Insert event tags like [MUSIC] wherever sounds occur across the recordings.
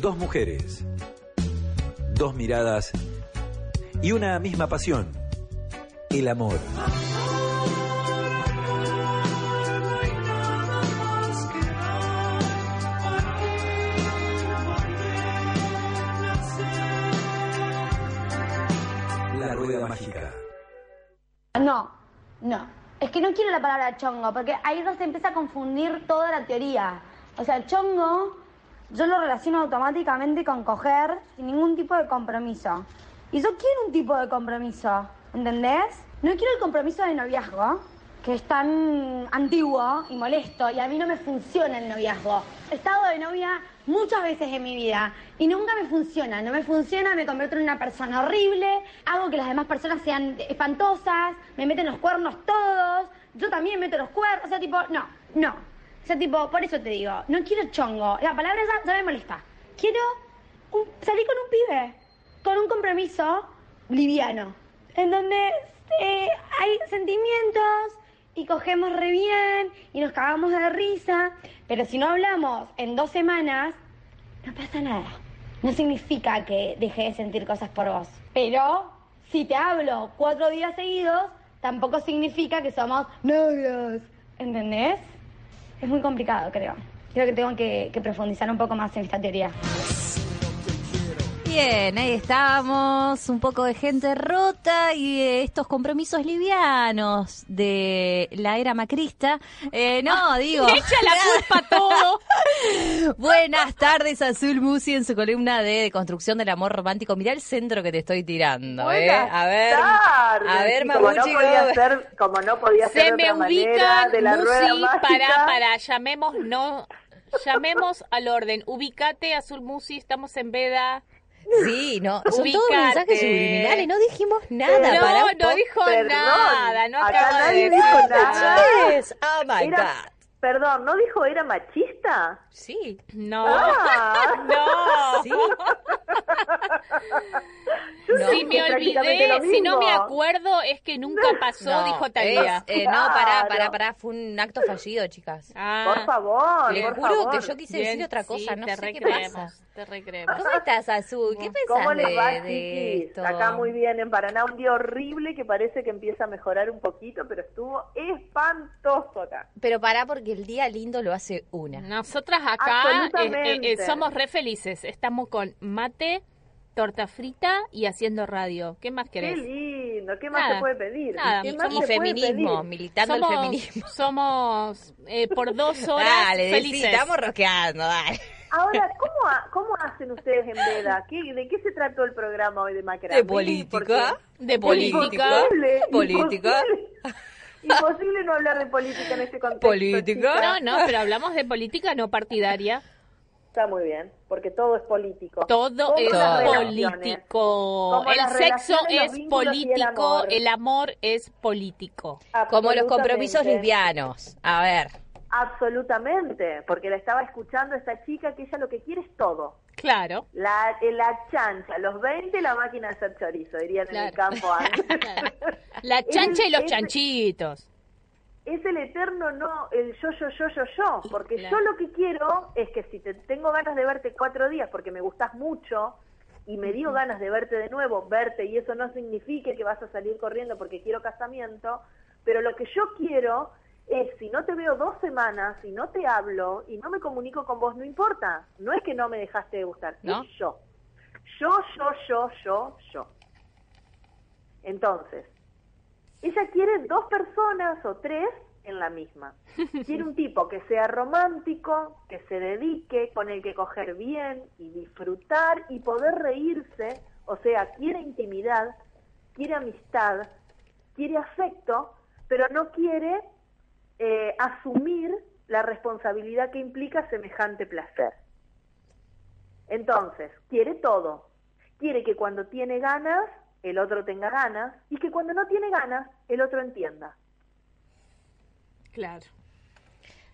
Dos mujeres, dos miradas y una misma pasión, el amor. La rueda mágica. No, no. Es que no quiero la palabra chongo, porque ahí se empieza a confundir toda la teoría. O sea, chongo yo lo relaciono automáticamente con coger sin ningún tipo de compromiso. Y yo quiero un tipo de compromiso, ¿entendés? No quiero el compromiso de noviazgo, que es tan antiguo y molesto, y a mí no me funciona el noviazgo. Estado de novia muchas veces en mi vida y nunca me funciona. No me funciona, me convierto en una persona horrible, hago que las demás personas sean espantosas, me meten los cuernos todos, yo también meto los cuernos, o sea, tipo, no, no. O sea, tipo, por eso te digo, no quiero chongo. La palabra ya, me molesta. Quiero salir con un pibe, con un compromiso liviano, en donde eh, hay sentimientos, y cogemos re bien y nos cagamos de risa, pero si no hablamos en dos semanas, no pasa nada. No significa que deje de sentir cosas por vos. Pero si te hablo cuatro días seguidos, tampoco significa que somos novios. ¿Entendés? Es muy complicado, creo. Creo que tengo que, que profundizar un poco más en esta teoría. Bien, ahí estamos, un poco de gente rota y estos compromisos livianos de la era macrista. Eh, no, ah, digo. Echa la culpa todo. [LAUGHS] Buenas tardes, Azul Musi en su columna de, construcción del amor romántico. Mirá el centro que te estoy tirando, ¿eh? A ver. A ver, Mamuchi. Como no podía ser, como no podía Se ser me ubica de la Musi para, para, llamemos, no, llamemos al orden. Ubicate, Azul Musi, estamos en veda. Sí, no, son todos mensajes subliminales, no dijimos nada. No, para no dijo nada, no acá nadie dijo nada. Oh my God. Perdón, ¿no dijo era machista? Sí. No. Ah. [LAUGHS] No. [LAUGHS] Sí. si me olvidé, si no me acuerdo, es que nunca pasó, dijo Talía. Eh, no, pará, pará, pará, fue un acto fallido, chicas. Ah. Por favor, Le juro que yo quise decir otra cosa, no sé qué pasa. Te recreemos. ¿Cómo estás, Azul? ¿Qué pensás ¿Cómo les va, de, esto? Acá muy bien, en Paraná un día horrible que parece que empieza a mejorar un poquito, pero estuvo espantoso acá. Pero pará porque el día lindo lo hace una. Nosotras acá eh, eh, somos re felices. Estamos con mate, torta frita y haciendo radio. ¿Qué más querés? Qué lindo, ¿qué más se puede pedir? Nada. y feminismo, militando el feminismo. Somos eh, por dos [LAUGHS] horas dale, felices. estamos rosqueando, dale. Ahora, ¿cómo, ¿cómo hacen ustedes en Veda? ¿Qué, ¿De qué se trató el programa hoy de Macramé? De política. De política. Imposible, política. Imposible, no hablar de política en este contexto. Política. No, no, pero hablamos de política no partidaria. Está muy bien, porque todo es político. Todo es político. El sexo es político, el amor. es político. Como los compromisos lesbianos. A ver. Absolutamente, porque la estaba escuchando esta chica que ella lo que quiere es todo. Claro. La, la chancha, los 20 la máquina de hacer chorizo, dirían en el campo [LAUGHS] antes. La chancha y los chanchitos es el eterno no, el yo, yo, yo, yo, yo, porque yo lo que quiero es que si te tengo ganas de verte cuatro días porque me gustas mucho y me dio ganas de verte de nuevo, verte y eso no significa que vas a salir corriendo porque quiero casamiento, pero lo que yo quiero es si no te veo dos semanas, si no te hablo y no me comunico con vos, no importa, no es que no me dejaste de gustar, ¿No? es yo. Yo, yo, yo, yo, yo. Entonces, ella quiere dos personas o tres en la misma. [LAUGHS] Quiere un tipo que sea romántico, que se dedique, con el que coger bien y disfrutar y poder reírse, o sea, quiere intimidad, quiere amistad, quiere afecto, pero no quiere eh, asumir la responsabilidad que implica semejante placer. Entonces, quiere todo. Quiere que cuando tiene ganas, el otro tenga ganas, y que cuando no tiene ganas, el otro entienda. Claro.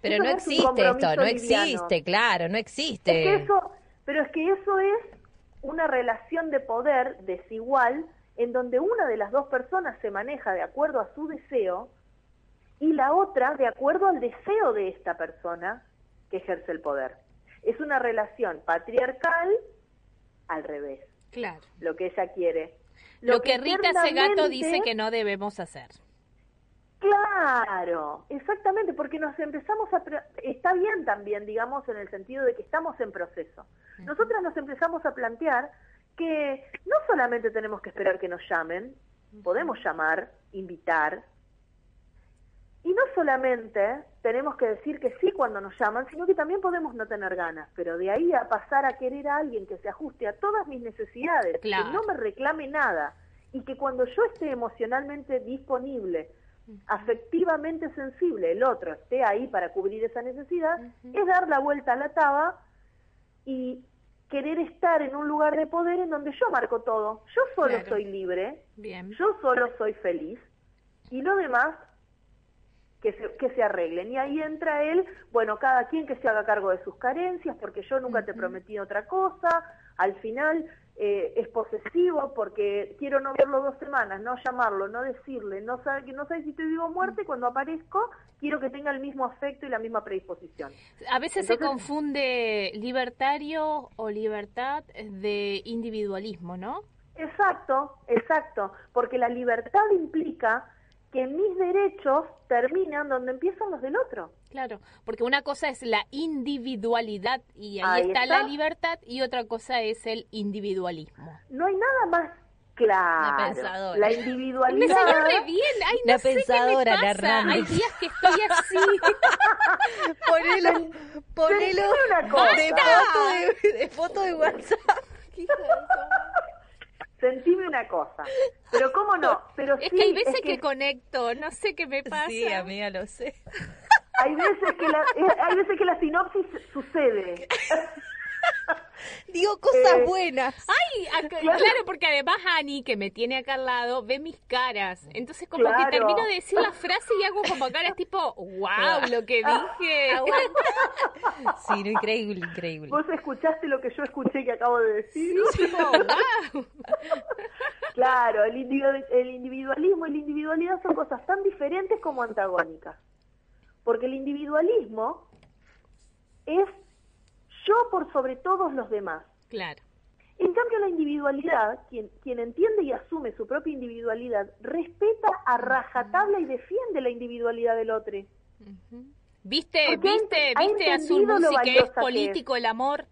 Pero no, existe esto, no existe, claro, no existe. eso, pero es que eso es una relación de poder desigual en donde una de las dos personas se maneja de acuerdo a su deseo y la otra de acuerdo al deseo de esta persona que ejerce el poder. Es una relación patriarcal al revés. Claro. Lo que ella quiere. Lo, que, Rita Segato dice que no debemos hacer. Claro, exactamente, porque nos empezamos a... Está bien también, digamos, en el sentido de que estamos en proceso. Nosotras nos empezamos a plantear que no solamente tenemos que esperar que nos llamen, podemos llamar, invitar, y no solamente tenemos que decir que sí cuando nos llaman, sino que también podemos no tener ganas, pero de ahí a pasar a querer a alguien que se ajuste a todas mis necesidades, que no me reclame nada, y que cuando yo esté emocionalmente disponible, afectivamente sensible, el otro esté ahí para cubrir esa necesidad, es dar la vuelta a la taba y querer estar en un lugar de poder en donde yo marco todo. Yo solo soy libre, yo solo soy feliz, y lo demás que se, que se arreglen. Y ahí entra él, bueno, cada quien que se haga cargo de sus carencias, porque yo nunca te prometí otra cosa, al final eh, es posesivo porque quiero no verlo dos semanas, no llamarlo, no decirle, no sabe, no sabe si estoy vivo o muerte, cuando aparezco quiero que tenga el mismo afecto y la misma predisposición. A veces se confunde libertario o libertad de individualismo, ¿no? Exacto, exacto, porque la libertad implica que mis derechos terminan donde empiezan los del otro. Claro, porque una cosa es la individualidad y ahí, está, la libertad y otra cosa es el individualismo. No hay nada más claro. La pensadora. La individualidad. [LAUGHS] Me salió re bien. Ay, no la sé pensadora, qué me pasa. la Hay días que estoy así. [LAUGHS] ponelo, ponelo una cosa. de foto de, de foto de WhatsApp. Sentime una cosa. Pero cómo no, pero es sí, que hay veces que... conecto, no sé qué me pasa. Sí, amiga, lo sé. Hay veces que la, eh, hay veces que la sinopsis sucede. [LAUGHS] [LAUGHS] Digo cosas Eh, buenas. Ay, acá- [LAUGHS] claro, porque además Ani, que me tiene acá al lado, ve mis caras. Entonces como Claro. que termino de decir la frase y hago como caras tipo, wow, lo que dije. [LAUGHS] Sí, no, increíble, increíble. Vos escuchaste lo que yo escuché que acabo de decir. Tipo, wow. Claro, el, individu- el individualismo y la individualidad son cosas tan diferentes como antagónicas. Porque el individualismo es yo por sobre todos los demás. Claro. En cambio, la individualidad, quien, quien entiende y asume su propia individualidad, respeta a rajatabla y defiende la individualidad del otro. ¿Viste, Porque viste, viste Azul Musi que es que político el amor?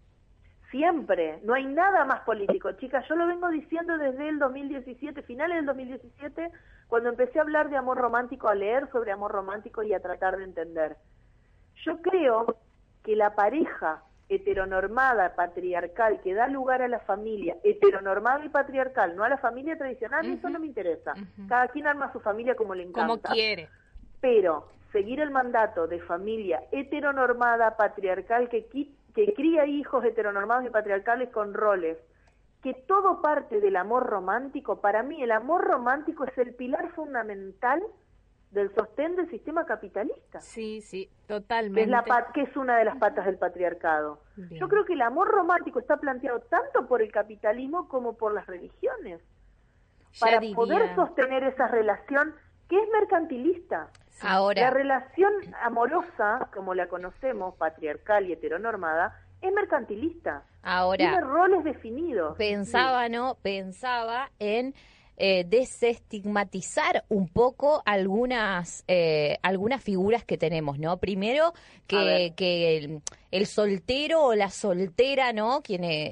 Siempre, no hay nada más político. Chicas, yo lo vengo diciendo desde el 2017, finales del 2017, cuando empecé a hablar de amor romántico, a leer sobre amor romántico y a tratar de entender. Yo creo que la pareja heteronormada, patriarcal, que da lugar a la familia, heteronormada y patriarcal, no a la familia tradicional, eso no me interesa. Cada quien arma su familia como le encanta. Como quiere. Pero seguir el mandato de familia heteronormada, patriarcal, que, que cría hijos heteronormados y patriarcales con roles, que todo parte del amor romántico, para mí el amor romántico es el pilar fundamental del sostén del sistema capitalista, Sí, sí, que es, totalmente. la que es una de las patas del patriarcado. Bien. Yo creo que el amor romántico está planteado tanto por el capitalismo como por las religiones, Ya para diría. poder sostener esa relación que es mercantilista. La Ahora, relación amorosa, como la conocemos, patriarcal y heteronormada, es mercantilista. Tiene ahora, roles definidos. pensaba, ¿no? Pensaba en eh, desestigmatizar un poco algunas eh, algunas figuras que tenemos, ¿no? Primero que, que el, soltero o la soltera, ¿no? Quien eh,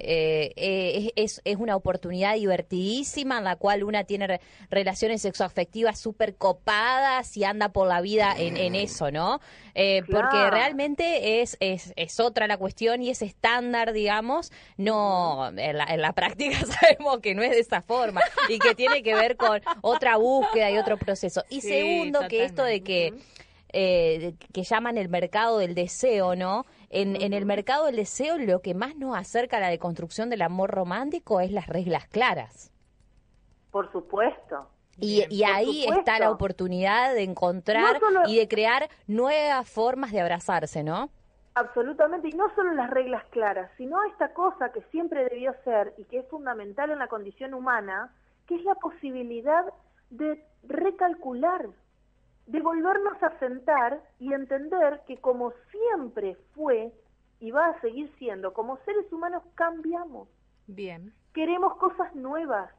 eh, es, es una oportunidad divertidísima en la cual una tiene re- relaciones sexoafectivas súper copadas y anda por la vida en, en eso, ¿no? Eh, Porque realmente es, es, es otra la cuestión y ese estándar, digamos, no, en la, en la [LAUGHS] práctica sabemos que no es de esa forma y que tiene que ver con otra búsqueda y otro proceso. Y Sí, segundo, que esto de que eh, que llaman el mercado del deseo, ¿no? En, en el mercado del deseo lo que más nos acerca a la deconstrucción del amor romántico es las reglas claras. Por supuesto. Y, y ahí está la oportunidad de encontrar y de crear nuevas formas de abrazarse, ¿no? Absolutamente, y no solo las reglas claras, sino esta cosa que siempre debió ser y que es fundamental en la condición humana, que es la posibilidad de recalcular, de volvernos a sentar y entender que como siempre fue y va a seguir siendo, como seres humanos cambiamos. Bien. Queremos cosas nuevas,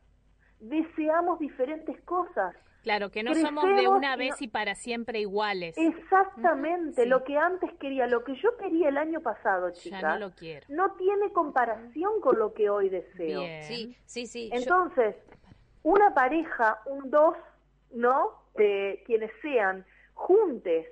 deseamos diferentes cosas. Claro, que no somos de una vez y para siempre iguales. Exactamente, lo que antes quería, lo que yo quería el año pasado, chica. Ya no lo quiero. No tiene comparación con lo que hoy deseo. Sí, sí, sí. Entonces, una pareja, un dos, ¿no? De quienes sean juntes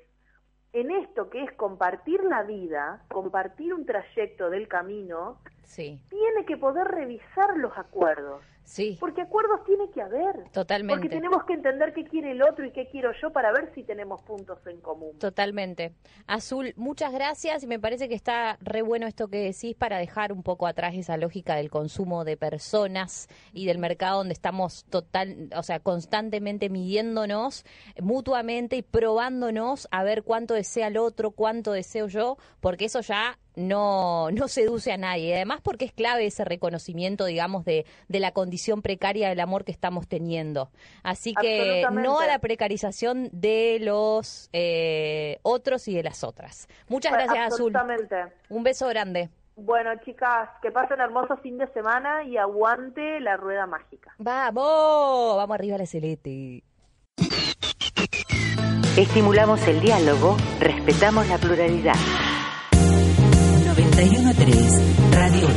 en esto que es compartir la vida, compartir un trayecto del camino, sí. tiene que poder revisar los acuerdos. Sí. Porque acuerdos tiene que haber. Totalmente. Porque tenemos que entender qué quiere el otro y qué quiero yo para ver si tenemos puntos en común. Totalmente. Azul, muchas gracias y me parece que está re bueno esto que decís para dejar un poco atrás esa lógica del consumo de personas y del mercado donde estamos total, o sea, constantemente midiéndonos mutuamente y probándonos a ver cuánto desea el otro, cuánto deseo yo, porque eso ya no, no seduce a nadie. Además, porque es clave ese reconocimiento, digamos, de, de la condición condición precaria del amor que estamos teniendo. Así que no a la precarización de los eh, otros y de las otras. Muchas gracias, Azul. Un beso grande. Bueno, chicas, que pasen hermoso fin de semana y aguante la rueda mágica. ¡Vamos! Vamos arriba la celete. Estimulamos el diálogo, respetamos la pluralidad. 91.3 Radio